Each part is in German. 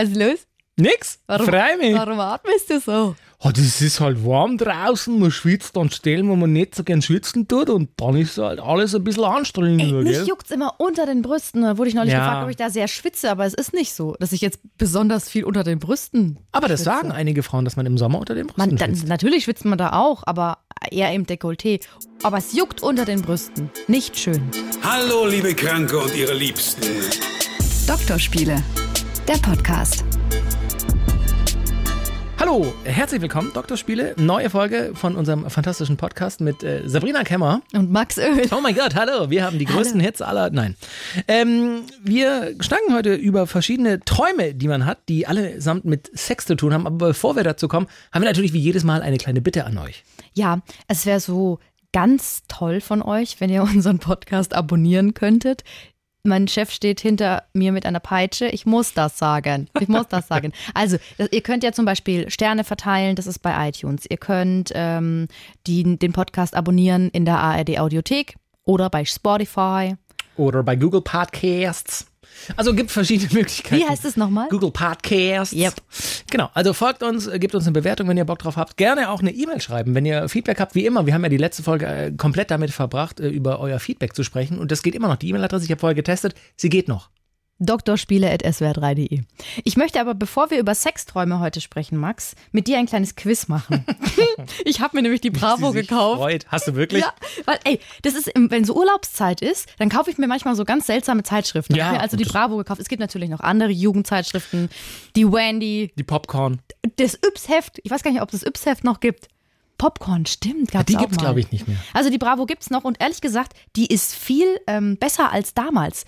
Was ist los? Nix. Warum, Freu mich. warum atmest du so? Oh, das ist halt warm draußen, man schwitzt an Stellen, wo man nicht so gern schwitzen tut und dann ist halt alles ein bisschen anstrengender, Ey, mich gell? juckt's immer unter den Brüsten. Da wurde ich neulich Ja. gefragt, ob ich da sehr schwitze, aber es ist nicht so, dass ich jetzt besonders viel unter den Brüsten. Aber das schwitze. sagen einige Frauen, dass man im Sommer unter den Brüsten Man, dann, schwitzt. natürlich schwitzt man da auch, aber eher im Dekolleté. Aber es juckt unter den Brüsten. Nicht schön. Hallo, liebe Kranke und ihre Liebsten. Doktorspiele, der Podcast. Hallo, herzlich willkommen, Doktorspiele. Neue Folge von unserem fantastischen Podcast mit äh, Sabrina Kemmer. Und Max Öl. Oh mein Gott, hallo, wir haben die größten Hits aller. Nein. Ähm, wir schnacken heute über verschiedene Träume, die man hat, die allesamt mit Sex zu tun haben. Aber bevor wir dazu kommen, haben wir natürlich wie jedes Mal eine kleine Bitte an euch. Ja, es wäre so ganz toll von euch, wenn ihr unseren Podcast abonnieren könntet. Mein Chef steht hinter mir mit einer Peitsche. Ich muss das sagen. Ich muss das sagen. Also, ihr könnt ja zum Beispiel Sterne verteilen, das ist bei iTunes. Ihr könnt ähm, die, den Podcast abonnieren in der ARD Audiothek oder bei Spotify. Oder bei Google Podcasts. Also gibt verschiedene Möglichkeiten. Wie heißt es nochmal? Google Podcasts. Yep. Genau, also folgt uns, gebt uns eine Bewertung, wenn ihr Bock drauf habt. Gerne auch eine E-Mail schreiben, wenn ihr Feedback habt. Wie immer, wir haben ja die letzte Folge äh, komplett damit verbracht, äh, über euer Feedback zu sprechen. Und das geht immer noch. Die E-Mail-Adresse, ich habe vorher getestet, sie geht noch. Doktorspiele.swr3.de. Ich möchte aber, bevor wir über Sexträume heute sprechen, Max, mit dir ein kleines Quiz machen. ich habe mir nämlich die Bravo gekauft. Freut. Hast du wirklich? Ja, weil, ey, das ist, wenn so Urlaubszeit ist, dann kaufe ich mir manchmal so ganz seltsame Zeitschriften. Ja, ich habe mir also die Bravo gekauft. Es gibt natürlich noch andere Jugendzeitschriften, die Wendy, Die Popcorn. das Yps-Heft. Ich weiß gar nicht, ob es das Yps-Heft noch gibt. Popcorn, stimmt, gab's Die auch gibt's, mal. glaube ich, nicht mehr. Also die Bravo gibt's noch und ehrlich gesagt, die ist viel ähm, besser als damals.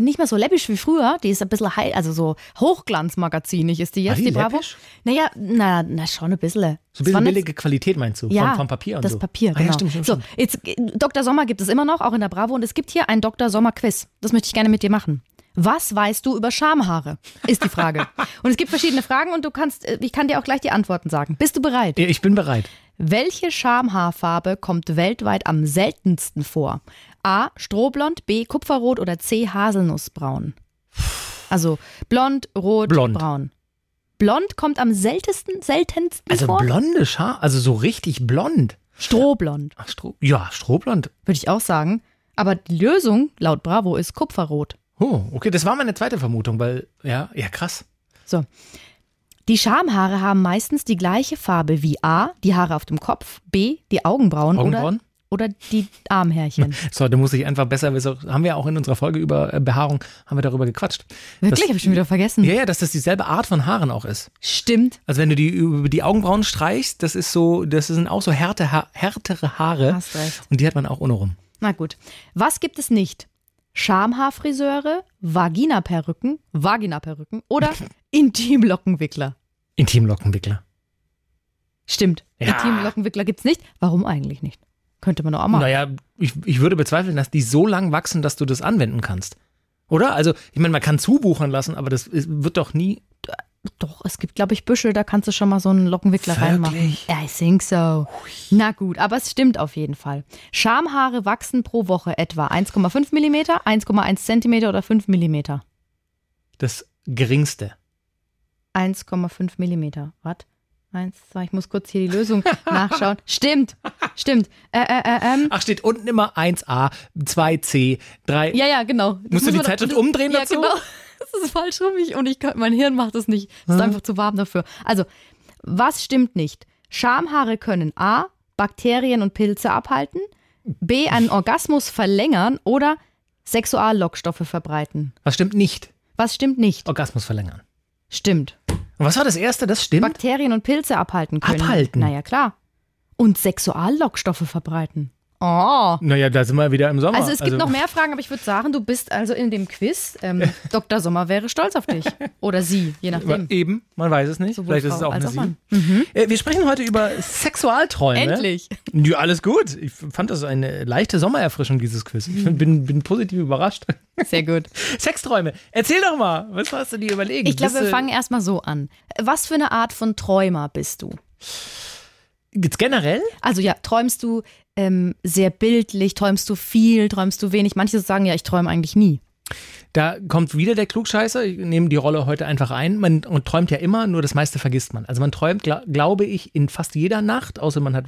Nicht mehr so läppisch wie früher, die ist ein bisschen high, also so Hochglanzmagazinig ist die jetzt, War die die Bravo. läppisch? Naja, na, na schon ein bisschen. So ein bisschen billige Qualität meinst du? ja, vom, vom Papier und das so. Papier, Ah, genau. ja, stimmt, stimmt, so, jetzt Dr. Sommer gibt es immer noch, auch in der Bravo, und es gibt hier ein Dr. Sommer Quiz. Das möchte ich gerne mit dir machen. Was weißt du über Schamhaare? Ist die Frage. und es gibt verschiedene Fragen und du kannst, äh, ich kann dir auch gleich die Antworten sagen. Bist du bereit? Ich bin bereit. Welche Schamhaarfarbe kommt weltweit am seltensten vor? A. Strohblond, B. Kupferrot oder C. Haselnussbraun? Also blond, rot, Blond. braun. Blond kommt am seltensten, seltensten Also vor? blonde Schar, also so richtig blond. Strohblond, Ach, Stroh, ja, Strohblond. würde ich auch sagen. Aber die Lösung laut Bravo ist Kupferrot. Oh, okay, das war meine zweite Vermutung, weil, ja, ja, krass. So. Die Schamhaare haben meistens die gleiche Farbe wie A, die Haare auf dem Kopf, B, die Augenbrauen, Augenbrauen? Oder, oder die Armhärchen. So, da muss ich einfach besser wissen. Haben wir auch in unserer Folge über äh, Behaarung, haben wir darüber gequatscht. Wirklich, habe ich schon wieder vergessen. Ja, ja, dass das dieselbe Art von Haaren auch ist. Stimmt. Also wenn du die über die Augenbrauen streichst, das ist so, das sind auch so härte, ha härtere Haare. Hast recht. Und die hat man auch ohne rum. Na gut. Was gibt es nicht? Schamhaarfriseure, Vaginaperücken, Vaginaperücken oder Intimlockenwickler? Intimlockenwickler. Stimmt. Ja. Intimlockenwickler gibt's nicht. Warum eigentlich nicht? Könnte man doch auch mal. Naja, ich, ich würde bezweifeln, dass die so lang wachsen, dass du das anwenden kannst. Oder? Also, ich meine, man kann zubuchern lassen, aber das wird doch nie. Doch, es gibt, glaube ich, Büschel, da kannst du schon mal so einen Lockenwickler reinmachen. Wirklich? I think so. Na gut, aber es stimmt auf jeden Fall. Schamhaare wachsen pro Woche etwa 1,5 mm, 1,1 cm oder 5 mm. Das geringste. 1,5 Millimeter. Was? Eins, zwei, ich muss kurz hier die Lösung nachschauen. Stimmt, stimmt. Äh, äh, äh, ähm. Ach, steht unten immer 1a, 2c, 3. Ja, ja, genau. Das Musst du die Zeitschrift umdrehen ja, dazu? Genau. Das ist falsch rum. Ich, und ich kann, mein Hirn macht das nicht. Es ist einfach zu warm dafür. Also, was stimmt nicht? Schamhaare können A. Bakterien und Pilze abhalten, B. einen Orgasmus verlängern oder Sexuallockstoffe verbreiten. Was stimmt nicht? Was stimmt nicht? Orgasmus verlängern. Stimmt. Und was war das erste? Das stimmt? Bakterien und Pilze abhalten können. Abhalten? Naja, klar. Und Sexuallockstoffe verbreiten. Oh. naja, da sind wir wieder im Sommer. Also es gibt noch mehr Fragen, aber ich würde sagen, du bist also in dem Quiz. Ähm, Dr. Sommer wäre stolz auf dich. Oder sie, je nachdem. Eben, man weiß es nicht. Sowohl Vielleicht ist es Frau auch eine auch Sie. Mann. Mhm. Äh, Wir sprechen heute über Sexualträume. Endlich. Ja, alles gut. Ich fand das eine leichte Sommererfrischung, dieses Quiz. Ich Mhm. bin, bin positiv überrascht. Sehr gut. Sexträume. Erzähl doch mal, was hast du dir überlegt? Ich glaube, wir fangen erstmal so an. Was für eine Art von Träumer bist du? Generell? Also ja, träumst du ähm, sehr bildlich, träumst du viel, träumst du wenig? Manche sagen ja, ich träume eigentlich nie. Da kommt wieder der Klugscheißer. Ich nehme die Rolle heute einfach ein. Man, man träumt ja immer, nur das meiste vergisst man. Also man träumt, gla glaube ich, in fast jeder Nacht, außer man hat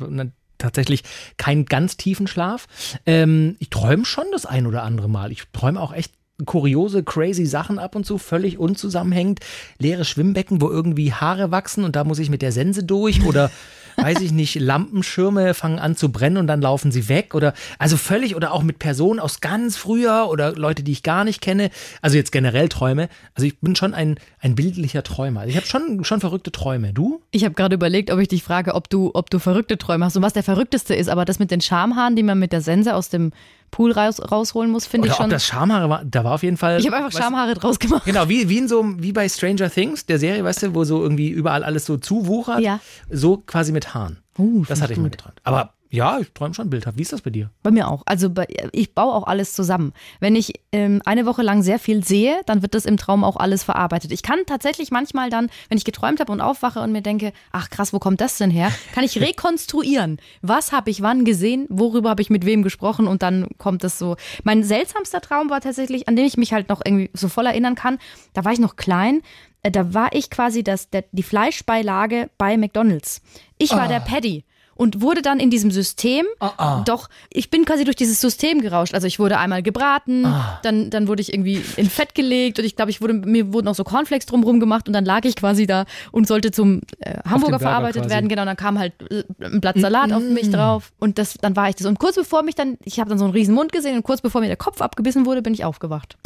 tatsächlich keinen ganz tiefen Schlaf. Ähm, ich träume schon das ein oder andere Mal. Ich träume auch echt kuriose, crazy Sachen ab und zu, völlig unzusammenhängend. Leere Schwimmbecken, wo irgendwie Haare wachsen und da muss ich mit der Sense durch oder weiß ich nicht, Lampenschirme fangen an zu brennen und dann laufen sie weg oder also völlig oder auch mit Personen aus ganz früher oder Leute, die ich gar nicht kenne. Also jetzt generell Träume. Also ich bin schon ein, ein bildlicher Träumer. Ich habe schon, schon verrückte Träume. Du? Ich habe gerade überlegt, ob ich dich frage, ob du, ob du verrückte Träume hast und was der verrückteste ist. Aber das mit den Schamhaaren, die man mit der Sense aus dem Pool raus, rausholen muss, finde ich schon. Ob das Schamhaare war, da war auf jeden Fall. Ich habe einfach Schamhaare draus gemacht. Genau, wie, wie in so wie bei Stranger Things, der Serie, weißt du, wo so irgendwie überall alles so zuwuchert. Ja. So quasi mit Haaren. Uh, das hatte ich mir geträumt. Aber ja, ich träume schon bildhaft. Wie ist das bei dir? Bei mir auch. Also bei, ich baue auch alles zusammen. Wenn ich ähm, eine Woche lang sehr viel sehe, dann wird das im Traum auch alles verarbeitet. Ich kann tatsächlich manchmal dann, wenn ich geträumt habe und aufwache und mir denke, ach krass, wo kommt das denn her? Kann ich rekonstruieren. Was habe ich wann gesehen? Worüber habe ich mit wem gesprochen? Und dann kommt das so. Mein seltsamster Traum war tatsächlich, an den ich mich halt noch irgendwie so voll erinnern kann. Da war ich noch klein äh, da war ich quasi das, der, die Fleischbeilage bei McDonalds. Ich war oh. der Paddy und wurde dann in diesem System, ah, ah. doch, ich bin quasi durch dieses System gerauscht. Also ich wurde einmal gebraten, ah. dann, dann wurde ich irgendwie in Fett gelegt und ich glaube, ich wurde, mir wurden auch so Cornflakes drumherum gemacht und dann lag ich quasi da und sollte zum äh, Hamburger verarbeitet quasi. werden. Genau, dann kam halt äh, ein Blatt Salat mm -hmm. auf mich drauf und das, dann war ich das. Und kurz bevor mich dann, ich habe dann so einen riesen Mund gesehen und kurz bevor mir der Kopf abgebissen wurde, bin ich aufgewacht.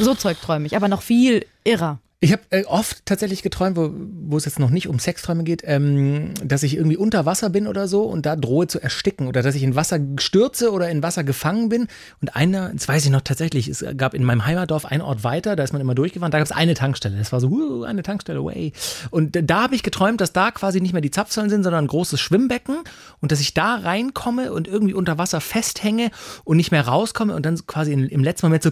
So zeugträumig, aber noch viel irrer. Ich habe äh, oft tatsächlich geträumt, wo, es jetzt noch nicht um Sexträume geht, ähm, dass ich irgendwie unter Wasser bin oder so und da drohe zu ersticken oder dass ich in Wasser stürze oder in Wasser gefangen bin. Und einer, das weiß ich noch tatsächlich, es gab in meinem Heimatdorf einen Ort weiter, da ist man immer durchgefahren, da gab es eine Tankstelle. Das war so, uh, eine Tankstelle, way. Und da habe ich geträumt, dass da quasi nicht mehr die Zapfsäulen sind, sondern ein großes Schwimmbecken und dass ich da reinkomme und irgendwie unter Wasser festhänge und nicht mehr rauskomme und dann quasi in, im letzten Moment so,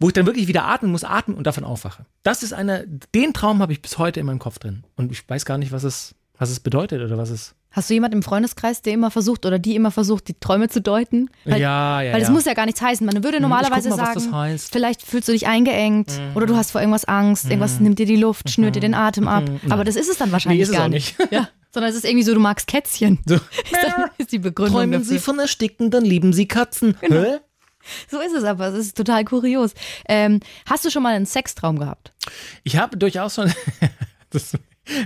wo ich dann wirklich wieder atmen muss, atmen und davon aufwache. Das ist eine den Traum habe ich bis heute in meinem Kopf drin. Und ich weiß gar nicht, was es, was es bedeutet oder was es. Hast du jemanden im Freundeskreis, der immer versucht oder die immer versucht, die Träume zu deuten? Weil, ja, ja. Weil es ja. muss ja gar nichts heißen. Man würde hm, normalerweise mal, sagen, vielleicht fühlst du dich eingeengt mhm. oder du hast vor irgendwas Angst, mhm. irgendwas nimmt dir die Luft, schnürt dir den mhm. Atem ab. Mhm. Aber das ist es dann wahrscheinlich nee, gar nicht. nicht. Ja. Sondern es ist irgendwie so, du magst Kätzchen. So. ist die Begründung Träumen dafür. Sie von Ersticken, dann lieben Sie Katzen. Genau. Hä? So ist es aber, es ist total kurios. Ähm, hast du schon mal einen Sextraum gehabt? Ich habe durchaus schon. das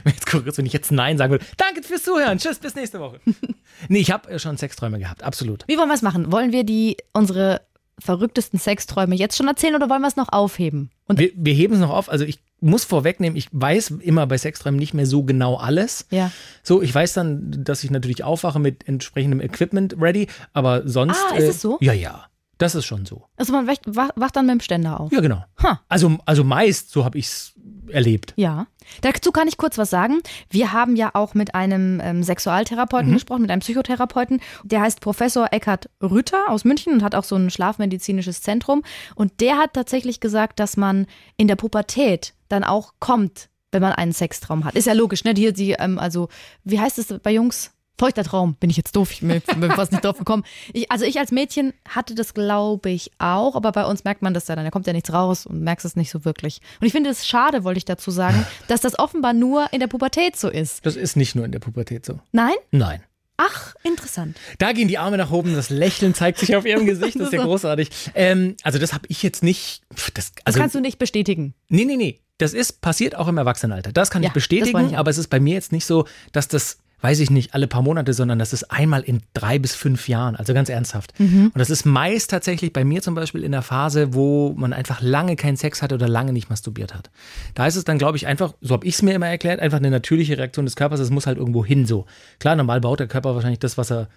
jetzt kurios, wenn ich jetzt Nein sagen würde. Danke fürs Zuhören. Tschüss, bis nächste Woche. nee, ich habe schon Sexträume gehabt, absolut. Wie wollen wir es machen? Wollen wir die unsere verrücktesten Sexträume jetzt schon erzählen oder wollen wir es noch aufheben? Und wir, wir heben es noch auf. Also ich muss vorwegnehmen, ich weiß immer bei Sexträumen nicht mehr so genau alles. Ja. So, ich weiß dann, dass ich natürlich aufwache mit entsprechendem Equipment ready, aber sonst. Ah, ist äh, es so? Ja, ja. Das ist schon so. Also man wacht, wacht dann mit dem Ständer auf. Ja, genau. Huh. Also, also meist, so habe ich es erlebt. Ja. Dazu kann ich kurz was sagen. Wir haben ja auch mit einem ähm, Sexualtherapeuten mhm. gesprochen, mit einem Psychotherapeuten. Der heißt Professor Eckhard Rütter aus München und hat auch so ein schlafmedizinisches Zentrum. Und der hat tatsächlich gesagt, dass man in der Pubertät dann auch kommt, wenn man einen Sextraum hat. Ist ja logisch, ne? Die, die, ähm, also, wie heißt es bei Jungs? Feuchter Traum, bin ich jetzt doof, ich bin fast nicht drauf gekommen. Ich, also ich als Mädchen hatte das, glaube ich, auch, aber bei uns merkt man das ja dann, da kommt ja nichts raus und merkst es nicht so wirklich. Und ich finde es schade, wollte ich dazu sagen, dass das offenbar nur in der Pubertät so ist. Das ist nicht nur in der Pubertät so. Nein? Nein. Ach, interessant. Da gehen die Arme nach oben, das Lächeln zeigt sich auf ihrem Gesicht, das ist ja großartig. Ähm, also das habe ich jetzt nicht. Das, also, das kannst du nicht bestätigen. Nee, nee, nee. Das ist passiert auch im Erwachsenenalter. Das kann ja, ich bestätigen, ich aber es ist bei mir jetzt nicht so, dass das weiß ich nicht, alle paar Monate, sondern das ist einmal in drei bis fünf Jahren, also ganz ernsthaft. Mhm. Und das ist meist tatsächlich bei mir zum Beispiel in der Phase, wo man einfach lange keinen Sex hatte oder lange nicht masturbiert hat. Da ist es dann, glaube ich, einfach, so habe ich es mir immer erklärt, einfach eine natürliche Reaktion des Körpers, es muss halt irgendwo hin so. Klar, normal baut der Körper wahrscheinlich das, was er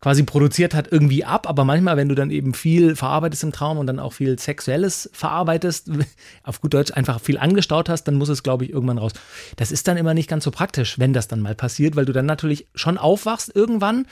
quasi produziert hat, irgendwie ab. Aber manchmal, wenn du dann eben viel verarbeitest im Traum und dann auch viel Sexuelles verarbeitest, auf gut Deutsch einfach viel angestaut hast, dann muss es, glaube ich, irgendwann raus. Das ist dann immer nicht ganz so praktisch, wenn das dann mal passiert, weil du dann natürlich schon aufwachst irgendwann.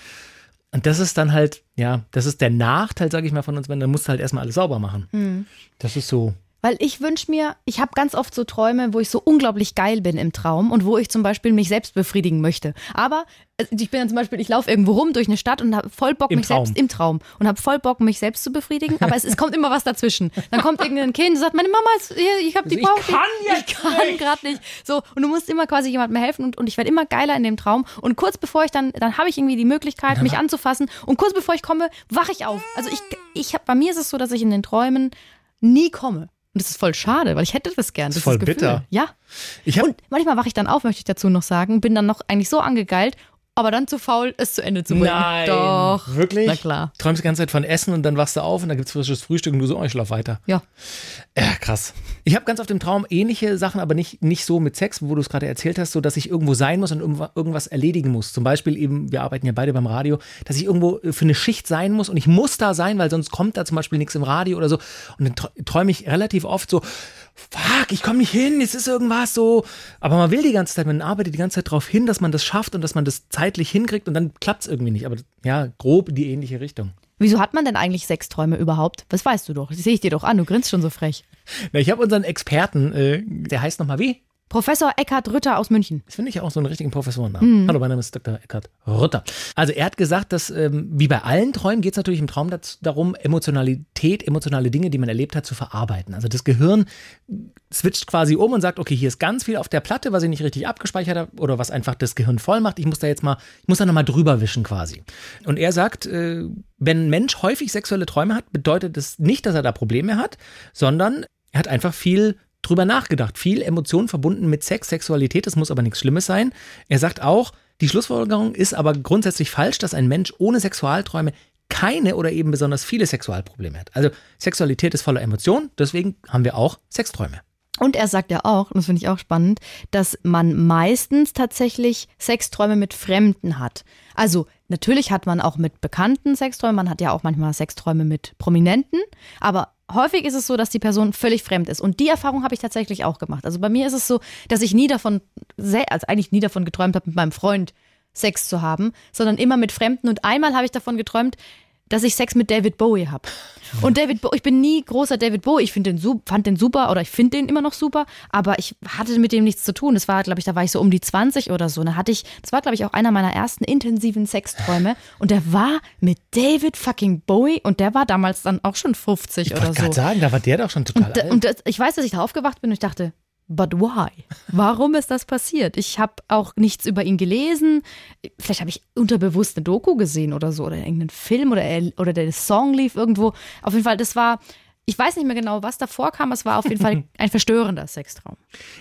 Und das ist dann halt, ja, das ist der Nachteil, sage ich mal, von uns, wenn dann musst du halt erstmal alles sauber machen. Mhm. Das ist so. Weil ich wünsche mir, ich habe ganz oft so Träume, wo ich so unglaublich geil bin im Traum und wo ich zum Beispiel mich selbst befriedigen möchte. Aber äh, ich bin dann zum Beispiel, ich laufe irgendwo rum durch eine Stadt und habe voll Bock, Im mich Traum. selbst im Traum und habe voll Bock, mich selbst zu befriedigen. Aber es, es kommt immer was dazwischen. Dann kommt irgendein Kind und sagt, meine Mama ist hier, ich habe die Also ich braucht die- kann jetzt Ich kann gerade nicht. So, und du musst immer quasi jemandem helfen und, und ich werde immer geiler in dem Traum. Und kurz bevor ich dann, dann habe ich irgendwie die Möglichkeit, mich anzufassen. Und kurz bevor ich komme, wache ich auf. Also ich, ich hab, bei mir ist es so, dass ich in den Träumen nie komme. Und das ist voll schade, weil ich hätte das gern. Das voll Gefühl. bitter. Ja. Und manchmal wache ich dann auf, möchte ich dazu noch sagen, bin dann noch eigentlich so angegeilt, aber dann zu faul, es zu Ende zu bringen. Nein. Doch. Wirklich? Na klar. Träumst die ganze Zeit von Essen und dann wachst du auf und dann gibt es frisches Frühstück und du so, oh, ich schlaf weiter. Ja. Ja, krass. Ich habe ganz oft im Traum ähnliche Sachen, aber nicht, nicht so mit Sex, wo du es gerade erzählt hast, so dass ich irgendwo sein muss und irgendwa- irgendwas erledigen muss. Zum Beispiel eben, wir arbeiten ja beide beim Radio, dass ich irgendwo äh, für eine Schicht sein muss und ich muss da sein, weil sonst kommt da zum Beispiel nichts im Radio oder so. Und dann tr- träume ich relativ oft so, fuck, ich komme nicht hin, es ist irgendwas so. Aber man will die ganze Zeit, man arbeitet die ganze Zeit darauf hin, dass man das schafft und dass man das zeitlich hinkriegt und dann klappt es irgendwie nicht. Aber ja, grob in die ähnliche Richtung. Wieso hat man denn eigentlich Sexträume überhaupt? Das weißt du doch. Das sehe ich dir doch an. Du grinst schon so frech. Na, ich habe unseren Experten, äh, der heißt nochmal wie? Professor Eckhard Rütter aus München. Das finde ich auch so einen richtigen Professorennamen. Hallo, mein Name ist Dr. Eckhard Rutter. Also er hat gesagt, dass ähm, wie bei allen Träumen geht es natürlich im Traum dazu, darum, Emotionalität, emotionale Dinge, die man erlebt hat, zu verarbeiten. Also das Gehirn switcht quasi um und sagt, okay, hier ist ganz viel auf der Platte, was ich nicht richtig abgespeichert habe oder was einfach das Gehirn voll macht. Ich muss da jetzt mal, ich muss da nochmal drüber wischen quasi. Und er sagt, äh, wenn ein Mensch häufig sexuelle Träume hat, bedeutet das nicht, dass er da Probleme hat, sondern er hat einfach viel drüber nachgedacht. Viel Emotionen verbunden mit Sex, Sexualität, das muss aber nichts Schlimmes sein. Er sagt auch, die Schlussfolgerung ist aber grundsätzlich falsch, dass ein Mensch ohne Sexualträume keine oder eben besonders viele Sexualprobleme hat. Also Sexualität ist voller Emotionen, deswegen haben wir auch Sexträume. Und er sagt ja auch, und das finde ich auch spannend, dass man meistens tatsächlich Sexträume mit Fremden hat. Also natürlich hat man auch mit Bekannten Sexträume, man hat ja auch manchmal Sexträume mit Prominenten, aber häufig ist es so, dass die Person völlig fremd ist. Und die Erfahrung habe ich tatsächlich auch gemacht. Also bei mir ist es so, dass ich nie davon, also eigentlich nie davon geträumt habe, mit meinem Freund Sex zu haben, sondern immer mit Fremden. Und einmal habe ich davon geträumt, dass ich Sex mit David Bowie habe. Und David Bowie, ich bin nie großer David Bowie, ich den fand den super oder ich finde den immer noch super, aber ich hatte mit dem nichts zu tun. Das war, glaube ich, da war ich so um die 20 oder so. Da hatte ich, das war, glaube ich, auch einer meiner ersten intensiven Sexträume. Und der war mit David fucking Bowie und der war damals dann auch schon 50 Ich oder wollte so. gerade sagen, da war der doch schon total Und, alt. und das, ich weiß, dass ich da aufgewacht bin und ich dachte, but why? Warum ist das passiert? Ich habe auch nichts über ihn gelesen. Vielleicht habe ich unterbewusst eine Doku gesehen oder so oder irgendeinen Film oder, er, oder der Song lief irgendwo. Auf jeden Fall, das war, ich weiß nicht mehr genau, was davor kam. Es war auf jeden Fall ein verstörender Sextraum.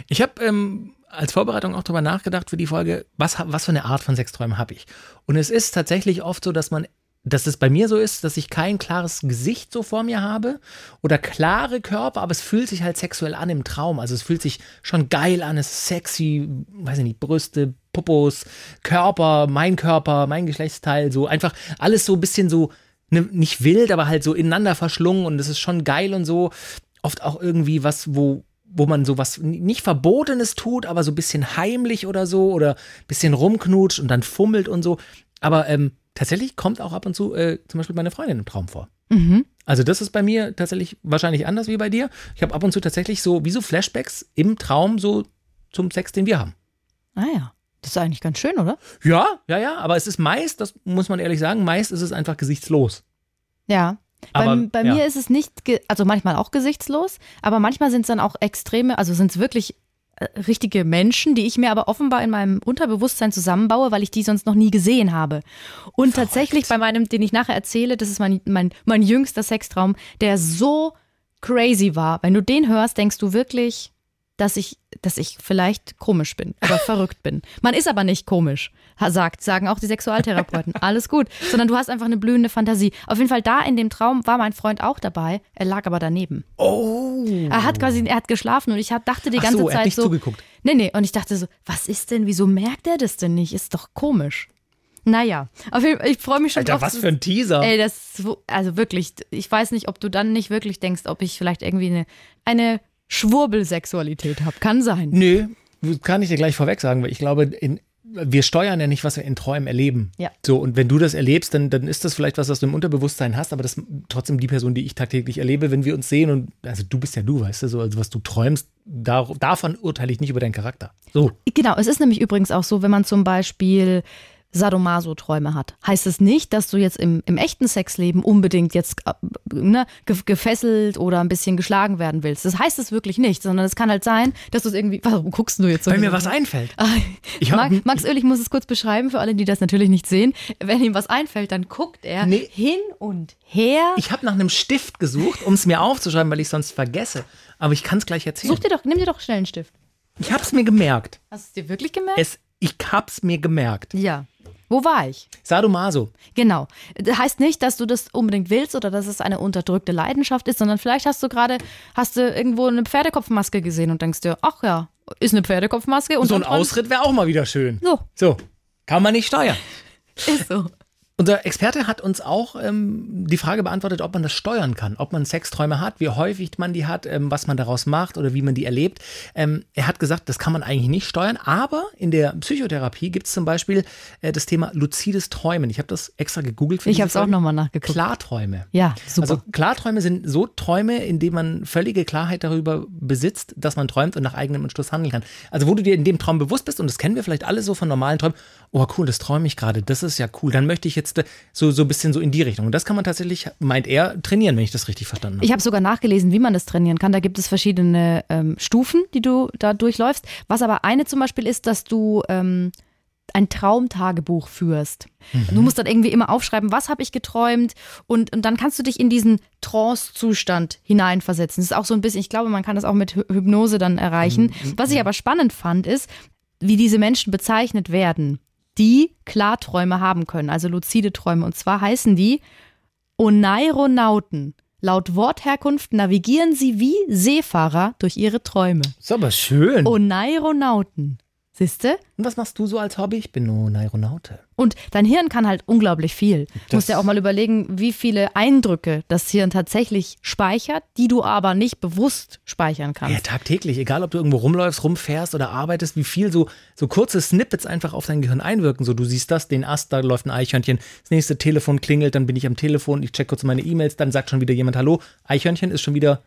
Ich habe ähm, als Vorbereitung auch darüber nachgedacht für die Folge, was, was für eine Art von Sexträumen habe ich. Und es ist tatsächlich oft so, dass man, dass es bei mir so ist, dass ich kein klares Gesicht so vor mir habe oder klare Körper, aber es fühlt sich halt sexuell an im Traum. Also es fühlt sich schon geil an, es ist sexy, weiß ich nicht, Brüste, Popos, Körper, mein Körper, mein Geschlechtsteil, so einfach alles so ein bisschen so, ne, nicht wild, aber halt so ineinander verschlungen und es ist schon geil und so. Oft auch irgendwie was, wo, wo man so was nicht Verbotenes tut, aber so ein bisschen heimlich oder so oder ein bisschen rumknutscht und dann fummelt und so. Aber ähm, tatsächlich kommt auch ab und zu äh, zum Beispiel meine Freundin im Traum vor. Also das ist bei mir tatsächlich wahrscheinlich anders wie bei dir. Ich habe ab und zu tatsächlich so wie so Flashbacks im Traum so zum Sex, den wir haben. Ah ja, das ist eigentlich ganz schön, oder? Ja, ja, ja, aber es ist meist, das muss man ehrlich sagen, meist ist es einfach gesichtslos. Ja. Aber, bei bei ja. mir ist es nicht, also manchmal auch gesichtslos, aber manchmal sind es dann auch extreme, also sind es wirklich richtige Menschen, die ich mir aber offenbar in meinem Unterbewusstsein zusammenbaue, weil ich die sonst noch nie gesehen habe. Und tatsächlich bei meinem, den ich nachher erzähle, das ist mein, mein, mein jüngster Sextraum, der so crazy war. Wenn du den hörst, denkst du wirklich, dass ich, dass ich vielleicht komisch bin oder verrückt bin. Man ist aber nicht komisch, sagt, sagen auch die Sexualtherapeuten. Alles gut. Sondern du hast einfach eine blühende Fantasie. Auf jeden Fall da in dem Traum war mein Freund auch dabei. Er lag aber daneben. Oh. Er hat quasi, er hat geschlafen und ich hab, dachte die Ach ganze so, er hat Zeit nicht so. zugeguckt. Nee, nee. Und ich dachte so, was ist denn, wieso merkt er das denn nicht? Ist doch komisch. Naja, auf jeden Fall, ich freue mich schon Alter, drauf. was für ein Teaser. Ey, das, also wirklich, ich weiß nicht, ob du dann nicht wirklich denkst, ob ich vielleicht irgendwie eine, eine Schwurbelsexualität habe. Kann sein. Nö, kann ich dir gleich vorweg sagen, weil ich glaube, in, wir steuern ja nicht, was wir in Träumen erleben. Ja. So, und wenn du das erlebst, dann, dann ist das vielleicht was, was du im Unterbewusstsein hast, aber das ist trotzdem die Person, die ich tagtäglich erlebe, wenn wir uns sehen und, also du bist ja du, weißt du, so, also was du träumst, da, davon urteile ich nicht über deinen Charakter. So. Genau, es ist nämlich übrigens auch so, wenn man zum Beispiel Sadomaso-Träume hat, heißt es nicht, dass du jetzt im, im echten Sexleben unbedingt jetzt äh, ne, ge- gefesselt oder ein bisschen geschlagen werden willst. Das heißt es wirklich nicht, sondern es kann halt sein, dass du es irgendwie. Warum guckst du jetzt so? Weil mir was einfällt. Ich hab- Mag, Max Öl, ich muss es kurz beschreiben für alle, die das natürlich nicht sehen. Wenn ihm was einfällt, dann guckt er Nee. hin und her. Ich habe nach einem Stift gesucht, um es mir aufzuschreiben, weil ich sonst vergesse. Aber ich kann es gleich erzählen. Such dir doch, nimm dir doch schnell einen Stift. Ich habe es mir gemerkt. Hast du es dir wirklich gemerkt? Es, ich hab's mir gemerkt. ja. Wo war ich? Sadomaso. Genau. Das heißt nicht, dass du das unbedingt willst oder dass es eine unterdrückte Leidenschaft ist, sondern vielleicht hast du gerade, hast du irgendwo eine Pferdekopfmaske gesehen und denkst dir, ach ja, ist eine Pferdekopfmaske und So ein träumst- Ausritt wäre auch mal wieder schön. So, So, kann man nicht steuern. ist so. Unser Experte hat uns auch ähm, die Frage beantwortet, ob man das steuern kann, ob man Sexträume hat, wie häufig man die hat, ähm, was man daraus macht oder wie man die erlebt. Ähm, er hat gesagt, das kann man eigentlich nicht steuern, aber in der Psychotherapie gibt es zum Beispiel äh, das Thema luzides Träumen. Ich habe das extra gegoogelt. Ich habe es auch nochmal nachgeguckt. Klarträume. Ja, super. Also Klarträume sind so Träume, in denen man völlige Klarheit darüber besitzt, dass man träumt und nach eigenem Entschluss handeln kann. Also wo du dir in dem Traum bewusst bist, und das kennen wir vielleicht alle so von normalen Träumen, oh cool, das träume ich gerade, das ist ja cool, dann möchte ich jetzt äh, so, so ein bisschen so in die Richtung. Und das kann man tatsächlich, meint er, trainieren, wenn ich das richtig verstanden habe. Ich habe sogar nachgelesen, wie man das trainieren kann. Da gibt es verschiedene ähm, Stufen, die du da durchläufst. Was aber eine zum Beispiel ist, dass du ähm, ein Traumtagebuch führst. Du musst dann irgendwie immer aufschreiben, was habe ich geträumt und, und dann kannst du dich in diesen Trance-Zustand hineinversetzen. Das ist auch so ein bisschen, ich glaube, man kann das auch mit Hy- Hypnose dann erreichen. Was ich aber spannend fand, ist, wie diese Menschen bezeichnet werden, die Klarträume haben können, also luzide Träume. Und zwar heißen die Oneironauten. Laut Wortherkunft navigieren sie wie Seefahrer durch ihre Träume. Ist aber schön. Oneironauten. Siehste? Und was machst du so als Hobby? Ich bin nur ein Aeronaute. Und dein Hirn kann halt unglaublich viel. Du musst ja auch mal überlegen, wie viele Eindrücke das Hirn tatsächlich speichert, die du aber nicht bewusst speichern Ja, kannst. tagtäglich, egal ob du irgendwo rumläufst, rumfährst oder arbeitest, wie viel so, so kurze Snippets einfach auf dein Gehirn einwirken. So, du siehst das, den Ast, da läuft ein Eichhörnchen, das nächste Telefon klingelt, dann bin ich am Telefon, ich check kurz meine E-Mails, dann sagt schon wieder jemand Hallo, Eichhörnchen ist schon wieder.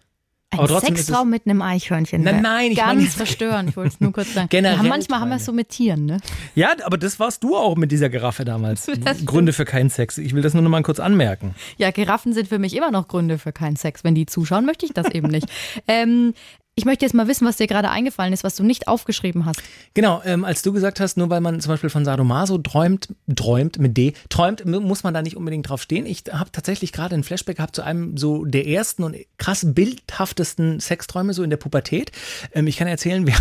Ein Sextraum mit einem Eichhörnchen. Nein, nein, ich Ganz meine verstörend, ich wollte es nur kurz sagen. Generell haben, manchmal haben wir es so mit Tieren, ne? Ja, aber das warst du auch mit dieser Giraffe damals. Gründe für keinen Sex. Ich will das nur noch mal kurz anmerken. Ja, Giraffen sind für mich immer noch Gründe für keinen Sex. Wenn die zuschauen, möchte ich das eben nicht. Ähm, ich möchte jetzt mal wissen, was dir gerade eingefallen ist, was du nicht aufgeschrieben hast. Genau, ähm, als du gesagt hast, nur weil man zum Beispiel von Sadomaso träumt, träumt mit D, träumt, mu- muss man da nicht unbedingt drauf stehen. Ich habe tatsächlich gerade einen Flashback gehabt zu einem so der ersten und krass bildhaftesten Sexträume so in der Pubertät. Ähm, ich kann erzählen, wir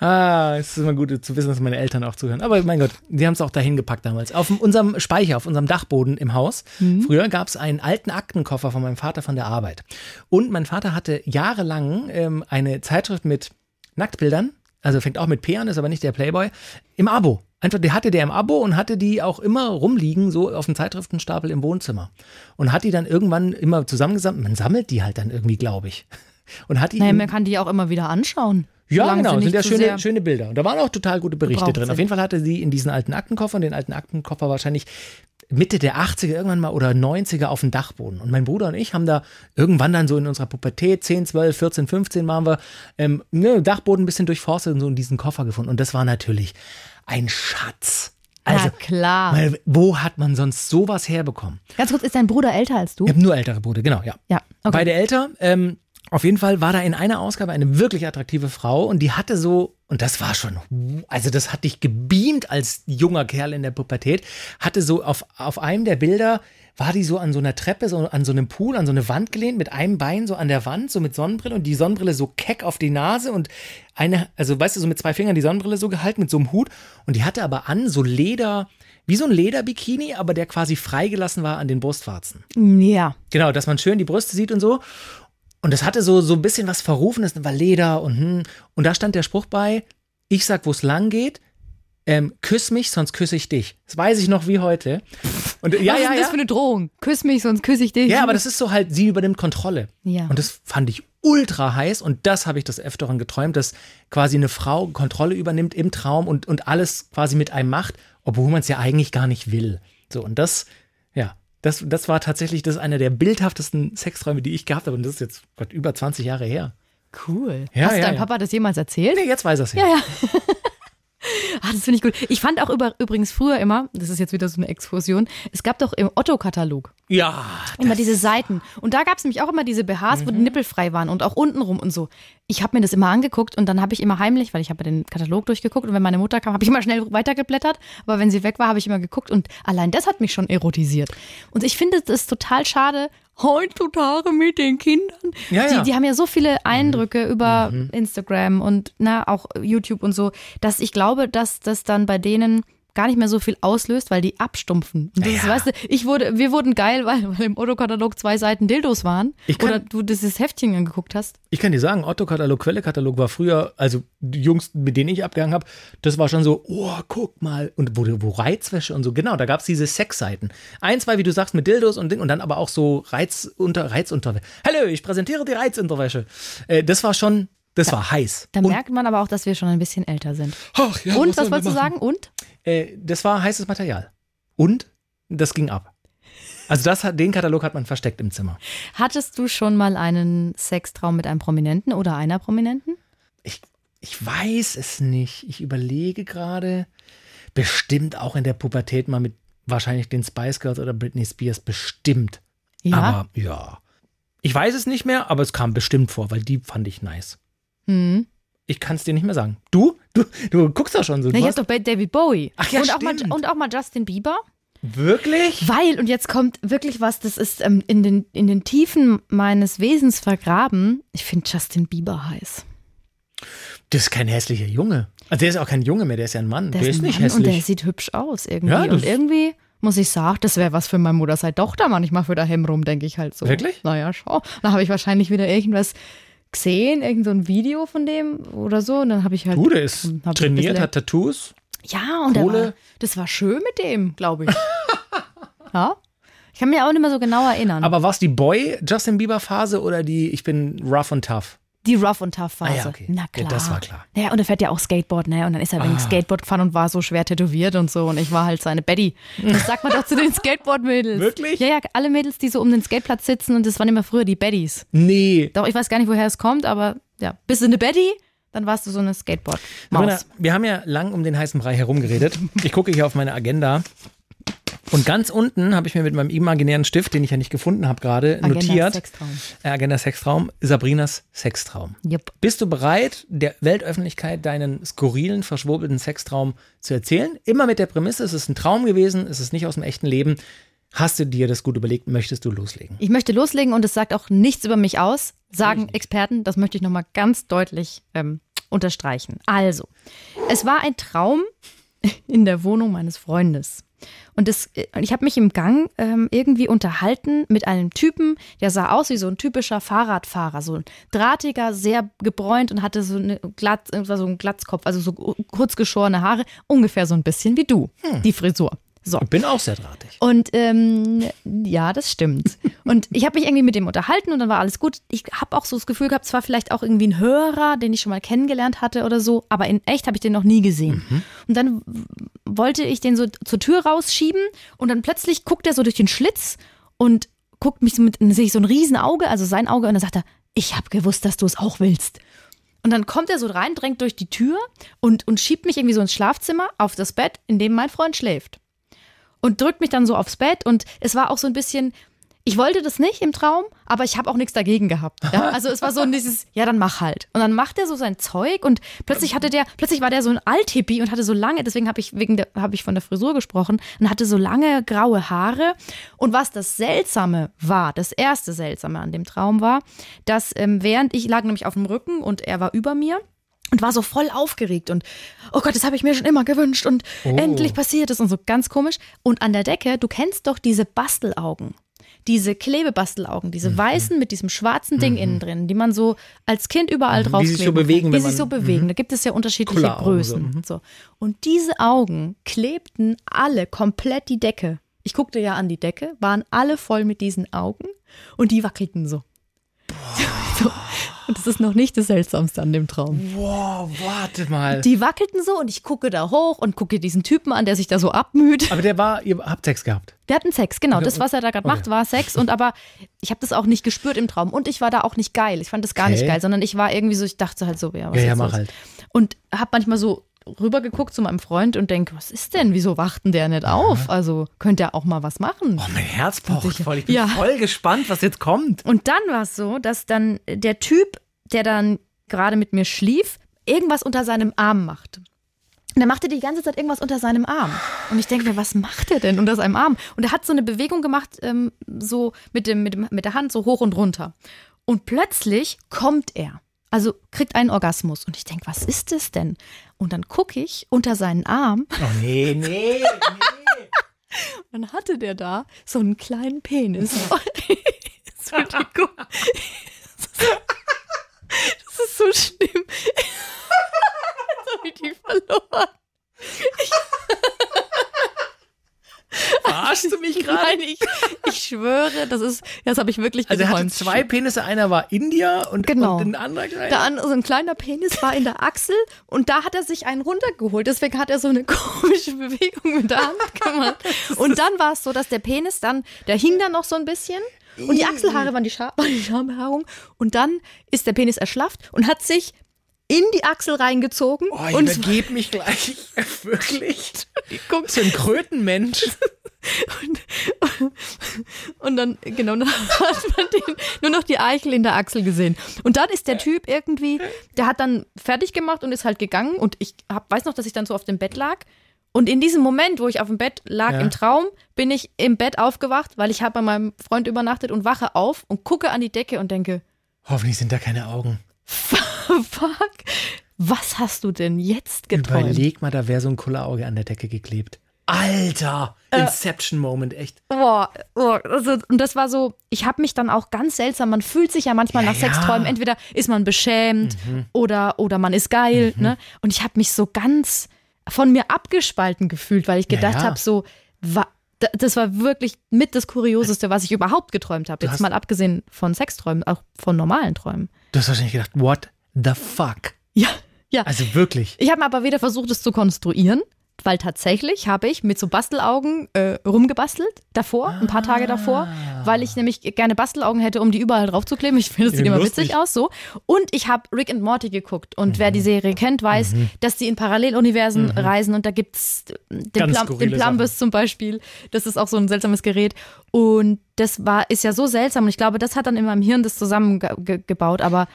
ah, es ist immer gut zu wissen, dass meine Eltern auch zuhören. Aber mein Gott, die haben es auch dahin gepackt damals. Auf unserem Speicher, auf unserem Dachboden im Haus. Früher gab es einen alten Aktenkoffer von meinem Vater von der Arbeit. Und mein Vater hatte jahrelang ähm, eine Zeitschrift mit Nacktbildern, also fängt auch mit P an, ist aber nicht der Playboy, im Abo. Einfach, die hatte der im Abo und hatte die auch immer rumliegen, so auf dem Zeitschriftenstapel im Wohnzimmer. Und hat die dann irgendwann immer zusammengesammelt. Man sammelt die halt dann irgendwie, glaube ich. Und hat die Naja, man kann die auch immer wieder anschauen. Ja, genau, sie sind ja schöne, schöne Bilder. Und da waren auch total gute Berichte drin. Auf sind. jeden Fall hatte sie in diesen alten Aktenkoffer, und den alten Aktenkoffer wahrscheinlich Mitte der 80er irgendwann mal oder 90er auf dem Dachboden. Und mein Bruder und ich haben da irgendwann dann so in unserer Pubertät, 10, 12, 14, 15 waren wir, ähm, ne, Dachboden ein bisschen durchforstet und so in diesen Koffer gefunden. Und das war natürlich ein Schatz. Also, Na klar. weil, wo hat man sonst sowas herbekommen? Ganz kurz, ist dein Bruder älter als du? Ich habe nur ältere Brüder, genau, ja. Ja, okay. Beide älter. Ähm, auf jeden Fall war da in einer Ausgabe eine wirklich attraktive Frau und die hatte so, und das war schon, also das hat dich gebeamt als junger Kerl in der Pubertät, hatte so auf, auf einem der Bilder, war die so an so einer Treppe, so an so einem Pool, an so eine Wand gelehnt, mit einem Bein so an der Wand, so mit Sonnenbrille und die Sonnenbrille so keck auf die Nase und eine, also weißt du, so mit zwei Fingern die Sonnenbrille so gehalten, mit so einem Hut und die hatte aber an so Leder, wie so ein Lederbikini, aber der quasi freigelassen war an den Brustwarzen. Ja. Genau, dass man schön die Brüste sieht und so. Und das hatte so, so ein bisschen was Verrufenes, war Leder und hm. Und da stand der Spruch bei, ich sag, wo es lang geht, ähm, küss mich, sonst küsse ich dich. Das weiß ich noch wie heute. Und, ja, Was ist ja, das ja. für eine Drohung? Küss mich, sonst küsse ich dich. Ja, aber das ist so halt, sie übernimmt Kontrolle. Ja. Und das fand ich ultra heiß und das habe ich des Öfteren geträumt, dass quasi eine Frau Kontrolle übernimmt im Traum und, und alles quasi mit einem macht, obwohl man es ja eigentlich gar nicht will. So, und das, das, das war tatsächlich, das ist einer der bildhaftesten Sexträume, die ich gehabt habe und das ist jetzt Gott, über 20 Jahre her. cool. Ja, Hast ja, dein ja. Papa das jemals erzählt? Nee, jetzt weiß er es ja. Ja, ja. Ah, das finde ich gut. Ich fand auch über, übrigens früher immer, das ist jetzt wieder so eine Exkursion, es gab doch im Otto-Katalog Ja, immer diese Seiten. Und da gab es nämlich auch immer diese BHs, wo die Mhm. Nippel frei waren und auch untenrum und so. Ich habe mir das immer angeguckt und dann habe ich immer heimlich, weil ich habe den Katalog durchgeguckt und wenn meine Mutter kam, habe ich immer schnell weitergeblättert. Aber wenn sie weg war, habe ich immer geguckt und allein das hat mich schon erotisiert. Und ich finde es total schade, heutzutage mit den Kindern. Ja, ja. Die, die haben ja so viele Eindrücke über Instagram und na, auch YouTube und so, dass ich glaube, dass das dann bei denen gar nicht mehr so viel auslöst, weil die abstumpfen. Und das ist, Ja. weißt du, ich wurde, wir wurden geil, weil, weil im Otto-Katalog zwei Seiten Dildos waren. Ich kann- Oder du dieses Heftchen angeguckt hast. Ich kann dir sagen, Otto-Katalog, Quelle-Katalog war früher, also die Jungs, mit denen ich abgehangen habe, das war schon so, oh, guck mal, und wo, wo Reizwäsche und so, genau, da gab es diese Sexseiten. Ein, zwei, wie du sagst, mit Dildos und Ding, und dann aber auch so Reizunter, Reizunterwäsche. Hallo, ich präsentiere die Reizunterwäsche. Äh, das war schon, das war heiß. Da und, merkt man aber auch, dass wir schon ein bisschen älter sind. ach, ja, Und, was wolltest du sagen? Und? Äh, das war heißes Material. Und das ging ab. Also das den Katalog hat man versteckt im Zimmer. Hattest du schon mal einen Sextraum mit einem Prominenten oder einer Prominenten? Ich, ich weiß es nicht. Ich überlege gerade. Bestimmt auch in der Pubertät mal mit wahrscheinlich den Spice Girls oder Britney Spears. Bestimmt. Ja. Aber ja. Ich weiß es nicht mehr, aber es kam bestimmt vor, weil die fand ich nice. Hm. Ich kann es dir nicht mehr sagen. Du? Du, du guckst doch schon so. Na, ich hast, doch bei David Bowie. Ach ja, und, auch mal, und auch mal Justin Bieber. wirklich? Weil, und jetzt kommt wirklich was, das ist ähm, in, den, in den Tiefen meines Wesens vergraben. Ich finde Justin Bieber heiß. Das ist kein hässlicher Junge. Also der ist auch kein Junge mehr, der ist ja ein Mann. Der, Der ist ein nicht Mann Und der hässlich. sieht hübsch aus irgendwie. Ja, und irgendwie muss ich sagen, das wäre was für meine Mutter sei Tochter manchmal für daheim rum, denke ich halt so. Wirklich? Naja, schau. Dann habe ich wahrscheinlich wieder irgendwas gesehen, irgend so ein Video von dem oder so. Und dann habe ich halt. Du, der ist trainiert, hat Tattoos. Ja, und der Kohle. war, das war schön mit dem, glaube ich. ja. Ich kann mich auch nicht mehr so genau erinnern. Aber war es die Boy-Justin Bieber-Phase oder die Ich bin rough und tough? Die Rough und Tough Phase. Ah ja, okay. Na Ja, klar. das war klar. Naja, und er fährt ja auch Skateboard, ne? Und dann ist er wegen Ah. Skateboard gefahren und war so schwer tätowiert und so. Und ich war halt seine Betty. Das sagt man doch zu den Skateboard-Mädels. Wirklich? Ja, ja, alle Mädels, die so um den Skateplatz sitzen und das waren immer früher die Bettys. Nee. Doch, ich weiß gar nicht, woher es kommt, aber ja, bist du eine Betty, dann warst du so eine Sabrina, Skateboard-Maus. wir haben ja lang um den heißen Brei herumgeredet. Ich gucke hier auf meine Agenda. Und ganz unten habe ich mir mit meinem imaginären Stift, den ich ja nicht gefunden habe gerade, Agenda notiert. Sextraum. Äh, Agenda Sextraum, Sabrinas Sextraum. Jupp. Bist du bereit, der Weltöffentlichkeit deinen skurrilen, verschwurbelten Sextraum zu erzählen? Immer mit der Prämisse, es ist ein Traum gewesen, es ist nicht aus dem echten Leben. Hast du dir das gut überlegt? Möchtest du loslegen? Ich möchte loslegen und es sagt auch nichts über mich aus, sagen Experten. Das möchte ich nochmal ganz deutlich ähm, unterstreichen. Also, es war ein Traum in der Wohnung meines Freundes. Und das, äh, ich habe mich im Gang ähm, irgendwie unterhalten mit einem Typen, der sah aus wie so ein typischer Fahrradfahrer, so ein drahtiger, sehr gebräunt und hatte so eine Glatz, äh, so einen Glatzkopf, also so kurz geschorene Haare, ungefähr so ein bisschen wie du, die Frisur. So. Ich bin auch sehr drahtig. Und ähm, ja, das stimmt. Und ich habe mich irgendwie mit dem unterhalten und dann war alles gut. Ich habe auch so das Gefühl gehabt, es war vielleicht auch irgendwie ein Hörer, den ich schon mal kennengelernt hatte oder so, aber in echt habe ich den noch nie gesehen. Und dann wollte ich den so zur Tür rausschieben und dann plötzlich guckt er so durch den Schlitz und guckt mich so mit, sehe ich so ein Riesenauge, also sein Auge, und dann sagt er, ich habe gewusst, dass du es auch willst. Und dann kommt er so rein, drängt durch die Tür und, und schiebt mich irgendwie so ins Schlafzimmer auf das Bett, in dem mein Freund schläft und drückt mich dann so aufs Bett und es war auch so ein bisschen, ich wollte das nicht im Traum, aber ich habe auch nichts dagegen gehabt. Ja? Also es war so dieses, ja dann mach halt. Und dann macht er so sein Zeug und plötzlich hatte der, plötzlich war der so ein Althippie und hatte so lange, deswegen habe ich wegen der, habe ich von der Frisur gesprochen und hatte so lange graue Haare. Und was das Seltsame war, das erste Seltsame an dem Traum war, dass ähm, während ich lag nämlich auf dem Rücken und er war über mir und war so voll aufgeregt und oh Gott, das habe ich mir schon immer gewünscht und endlich passiert es und so ganz komisch. Und an der Decke, du kennst doch diese Bastelaugen. diese Klebebastelaugen, Mhm. diese weißen mit diesem schwarzen Ding innen drin, die man so als Kind überall drauf Mhm. sich so bewegen, die wenn sich so bewegen. Da gibt es ja unterschiedliche Kulleraugen so, Größen. So. Und diese Augen klebten alle komplett die Decke. Ich guckte ja an die Decke, waren alle voll mit diesen Augen und die wackelten so. so. Und das ist noch nicht das Seltsamste an dem Traum. Wow, warte mal. Die wackelten so und ich gucke da hoch und gucke diesen Typen an, der sich da so abmüht. Aber der war, ihr habt Sex gehabt. Wir hatten Sex, genau. Das, was er da gerade Okay. macht, war Sex. Und aber ich habe das auch nicht gespürt im Traum. Und ich war da auch nicht geil. Ich fand das gar nicht Okay. geil, sondern ich war irgendwie so, ich dachte halt so, ja, was Ja, ist ja, mach los? halt. Und habe manchmal so rübergeguckt zu meinem Freund und denke, was ist denn? Wieso wacht denn der nicht auf? Also könnte er auch mal was machen. Oh, mein Herz pocht voll. Ich bin Ja. voll gespannt, was jetzt kommt. Und dann war es so, dass dann der Typ, der dann gerade mit mir schlief, irgendwas unter seinem Arm macht. Und er machte die ganze Zeit irgendwas unter seinem Arm. Und ich denke mir, was macht er denn unter seinem Arm? Und er hat so eine Bewegung gemacht, ähm, so mit, dem, mit, dem, mit der Hand so hoch und runter. Und plötzlich kommt er. Also kriegt einen Orgasmus. Und ich denke, was ist das denn? Und dann gucke ich unter seinen Arm. Oh, nee, nee, nee. Dann hatte der da so einen kleinen Penis. Entschuldigung. Das ist so schlimm. Jetzt habe ich die verloren. Verarschst du mich gerade? Nein, ich, ich schwöre, das ist, das habe ich wirklich Also er hatte geträumt. zwei Penisse, einer war India und, Genau. und ein anderer kleiner. Der andere, so ein kleiner Penis war in der Achsel und da hat er sich einen runtergeholt. Deswegen hat er so eine komische Bewegung mit der Hand gemacht. Und dann war es so, dass der Penis dann, der hing dann noch so ein bisschen und die Achselhaare waren die, Scha waren die Schambehaarung. Und dann ist der Penis erschlafft und hat sich in die Achsel reingezogen. Oh, ich und es übergeb mich gleich. Wirklich. Guck, So ein Krötenmensch. Und dann, genau, dann hat man den, nur noch die Eichel in der Achsel gesehen. Und dann ist der Typ irgendwie, der hat dann fertig gemacht und ist halt gegangen. Und ich hab, weiß noch, dass ich dann so auf dem Bett lag. Und in diesem Moment, wo ich auf dem Bett lag Ja. im Traum, bin ich im Bett aufgewacht, weil ich habe bei meinem Freund übernachtet und wache auf und gucke an die Decke und denke, Hoffentlich sind da keine Augen. fuck, was hast du denn jetzt geträumt? Überleg mal, da wäre so ein Kullerauge an der Decke geklebt. Alter! Äh. Inception-Moment, echt. Boah, boah, also, und das war so, ich habe mich dann auch ganz seltsam, man fühlt sich ja manchmal Ja, nach ja. Mhm. Sexträumen, entweder ist man beschämt oder, oder man ist geil, ne? Und ich habe mich so ganz von mir abgespalten gefühlt, weil ich gedacht ja. habe, so, wa, da- das war wirklich mit das Kurioseste, was ich überhaupt geträumt habe. Jetzt mal abgesehen von Sexträumen, auch von normalen Träumen. Du hast wahrscheinlich gedacht, what the fuck? Ja, ja. Also wirklich. Ich habe aber wieder versucht, es zu konstruieren, weil tatsächlich habe ich mit so Bastelaugen äh, rumgebastelt, davor, ein paar Tage davor, weil ich nämlich gerne Bastelaugen hätte, um die überall drauf zu kleben. Ich finde, das sieht immer Lustig. witzig aus so. Und ich habe Rick and Morty geguckt. Und wer die Mhm. Serie kennt, weiß, dass die in Paralleluniversen reisen und da gibt's den, Ganz Plum, den Plumbus zum Beispiel. Das ist auch so ein seltsames Gerät. Und das war, ist ja so seltsam. Und ich glaube, das hat dann in meinem Hirn das zusammengebaut. Aber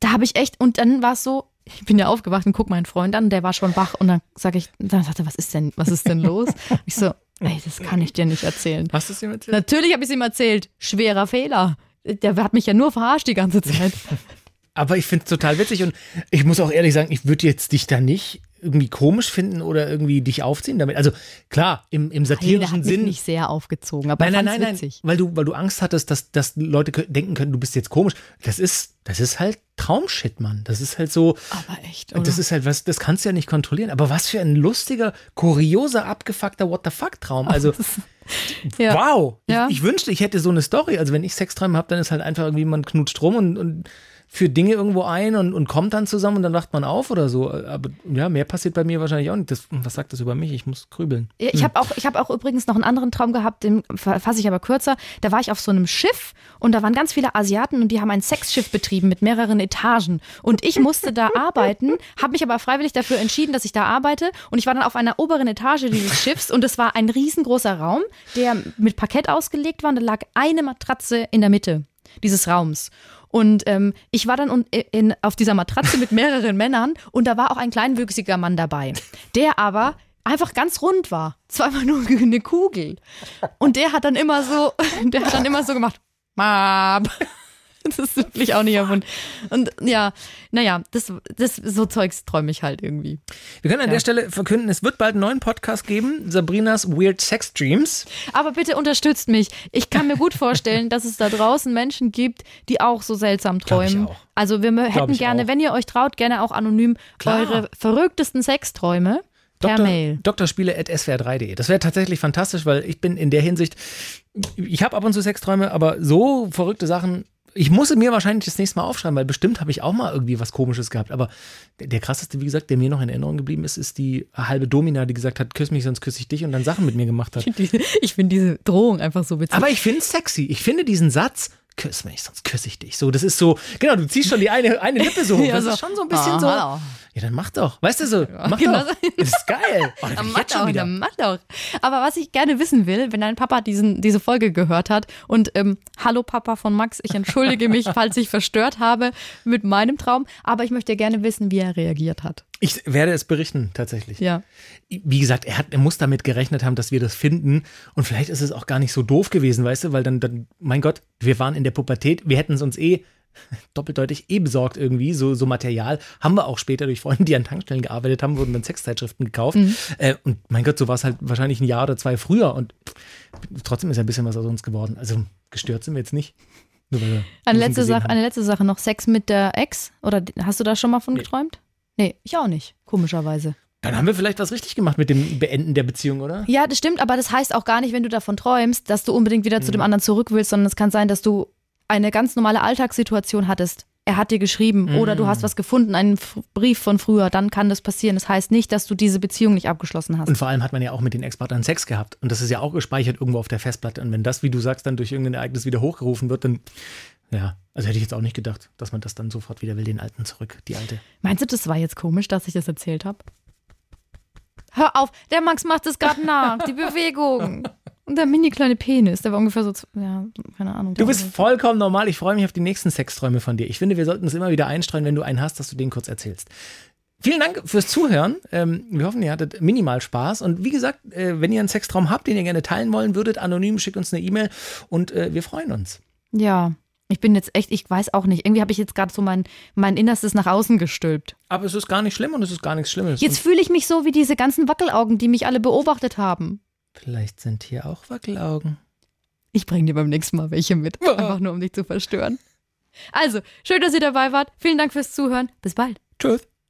da habe ich echt, und dann war es so, ich bin ja aufgewacht und guck meinen Freund an, der war schon wach und dann sage ich, dann sagte er, was ist denn, was ist denn los? Ich so, ey, das kann ich dir nicht erzählen. Hast du es ihm erzählt? Natürlich habe ich es ihm erzählt, schwerer Fehler. Der hat mich ja nur verarscht die ganze Zeit. Aber ich finde es total witzig und ich muss auch ehrlich sagen, ich würde jetzt dich da nicht irgendwie komisch finden oder irgendwie dich aufziehen damit. Also klar, im, im satirischen mich Sinn. nicht sehr aufgezogen, aber Nein, nein, nein, nein. witzig. Weil du, weil du Angst hattest, dass, dass Leute denken können, du bist jetzt komisch. Das ist, das ist halt Traumshit, Mann. Das ist halt so. Aber echt, oder? Das ist halt was, das kannst du ja nicht kontrollieren. Aber was für ein lustiger, kurioser, abgefuckter What the fuck Traum. Also, ja. wow. Ja. Ich, ich wünschte, ich hätte so eine Story. Also, wenn ich Sexträume habe, dann ist halt einfach irgendwie, man knutscht rum und, und führt Dinge irgendwo ein und, und kommt dann zusammen und dann wacht man auf oder so. Aber ja, mehr passiert bei mir wahrscheinlich auch nicht. Das, was sagt das über mich? Ich muss grübeln. Ja, Ich habe auch, ich hab auch übrigens noch einen anderen Traum gehabt, den fasse ich aber kürzer. Da war ich auf so einem Schiff und da waren ganz viele Asiaten und die haben ein Sexschiff betrieben mit mehreren Etagen. Und ich musste da arbeiten, habe mich aber freiwillig dafür entschieden, dass ich da arbeite. Und ich war dann auf einer oberen Etage dieses Schiffs und es war ein riesengroßer Raum, der mit Parkett ausgelegt war und da lag eine Matratze in der Mitte dieses Raums. Und ähm, ich war dann un- in, auf dieser Matratze mit mehreren Männern und da war auch ein kleinwüchsiger Mann dabei, der aber einfach ganz rund war. Zweimal nur eine Kugel. Und der hat dann immer so, der hat dann immer so gemacht, Mab. Das ist wirklich auch nicht erfunden. Und ja, naja, das, das, so Zeugs träume ich halt irgendwie. Wir können an Ja. der Stelle verkünden, es wird bald einen neuen Podcast geben, Sabrinas Weird Sex Dreams. Aber bitte unterstützt mich. Ich kann mir gut vorstellen, dass es da draußen Menschen gibt, die auch so seltsam träumen. Also wir hätten gerne, auch. wenn ihr euch traut, gerne auch anonym Klar. eure verrücktesten Sexträume per Doktor, Mail. Doktorspiele.swr3.de. Das wäre tatsächlich fantastisch, weil ich bin in der Hinsicht, ich habe ab und zu Sexträume, aber so verrückte Sachen, ich muss mir wahrscheinlich das nächste Mal aufschreiben, weil bestimmt habe ich auch mal irgendwie was Komisches gehabt. Aber der, der krasseste, wie gesagt, der mir noch in Erinnerung geblieben ist, ist die halbe Domina, die gesagt hat, küss mich, sonst küsse ich dich und dann Sachen mit mir gemacht hat. Ich finde diese Drohung einfach so witzig. Aber ich finde es sexy. Ich finde diesen Satz, küss mich, sonst küsse ich dich. So, das ist so, genau, du ziehst schon die eine, eine Lippe so hoch. Ja, das so. ist schon so ein bisschen Ah, so. hallo. Ja, dann mach doch. Weißt du so, mach genau doch. Das ist geil. Oh, da Ja, bin ich mach doch, wieder. dann mach doch. Aber was ich gerne wissen will, wenn dein Papa diesen, diese Folge gehört hat und ähm, hallo Papa von Max, ich entschuldige mich, falls ich verstört habe mit meinem Traum, aber ich möchte gerne wissen, wie er reagiert hat. Ich werde es berichten, tatsächlich. Ja. Wie gesagt, er, hat, er muss damit gerechnet haben, dass wir das finden. Und vielleicht ist es auch gar nicht so doof gewesen, weißt du, weil dann, dann mein Gott, wir waren in der Pubertät, wir hätten es uns eh doppeldeutig eh besorgt irgendwie, so, so Material. Haben wir auch später durch Freunde, die an Tankstellen gearbeitet haben, wurden dann Sexzeitschriften gekauft. Äh, und mein Gott, so war es halt wahrscheinlich ein Jahr oder zwei früher. Und trotzdem ist ja ein bisschen was aus uns geworden. Also gestört sind wir jetzt nicht. Nur weil wir Eine letzte, Sache, haben. eine letzte Sache noch, Sex mit der Ex? Oder hast du da schon mal von geträumt? Nee, ich auch nicht, komischerweise. Dann haben wir vielleicht was richtig gemacht mit dem Beenden der Beziehung, oder? Ja, das stimmt, aber das heißt auch gar nicht, wenn du davon träumst, dass du unbedingt wieder zu Mhm. dem anderen zurück willst, sondern es kann sein, dass du eine ganz normale Alltagssituation hattest. Er hat dir geschrieben oder du Mhm. hast was gefunden, einen F Brief von früher, dann kann das passieren. Das heißt nicht, dass du diese Beziehung nicht abgeschlossen hast. Und vor allem hat man ja auch mit den Ex-Partnern Sex gehabt. Und das ist ja auch gespeichert irgendwo auf der Festplatte. Und wenn das, wie du sagst, dann durch irgendein Ereignis wieder hochgerufen wird, dann, ja, also hätte ich jetzt auch nicht gedacht, dass man das dann sofort wieder will, den alten zurück, die alte. Meinst du, das war jetzt komisch, dass ich das erzählt habe? Hör auf, der Max macht es gerade nach, die Bewegung. Und der mini kleine Penis, der war ungefähr so, ja, keine Ahnung. Du bist vollkommen normal. Ich freue mich auf die nächsten Sexträume von dir. Ich finde, wir sollten es immer wieder einstreuen, wenn du einen hast, dass du den kurz erzählst. Vielen Dank fürs Zuhören. Ähm, wir hoffen, ihr hattet minimal Spaß. Und wie gesagt, äh, wenn ihr einen Sextraum habt, den ihr gerne teilen wollen würdet, anonym, schickt uns eine E-Mail und äh, wir freuen uns. Ja, ich bin jetzt echt, ich weiß auch nicht. Irgendwie habe ich jetzt gerade so mein, mein Innerstes nach außen gestülpt. Aber es ist gar nicht schlimm und es ist gar nichts Schlimmes. Jetzt fühle ich mich so wie diese ganzen Wackelaugen, die mich alle beobachtet haben. vielleicht sind hier auch Wackelaugen. Ich bringe dir beim nächsten Mal welche mit. Einfach nur, um dich zu verstören. Also, schön, dass ihr dabei wart. Vielen Dank fürs Zuhören. Bis bald. Tschüss.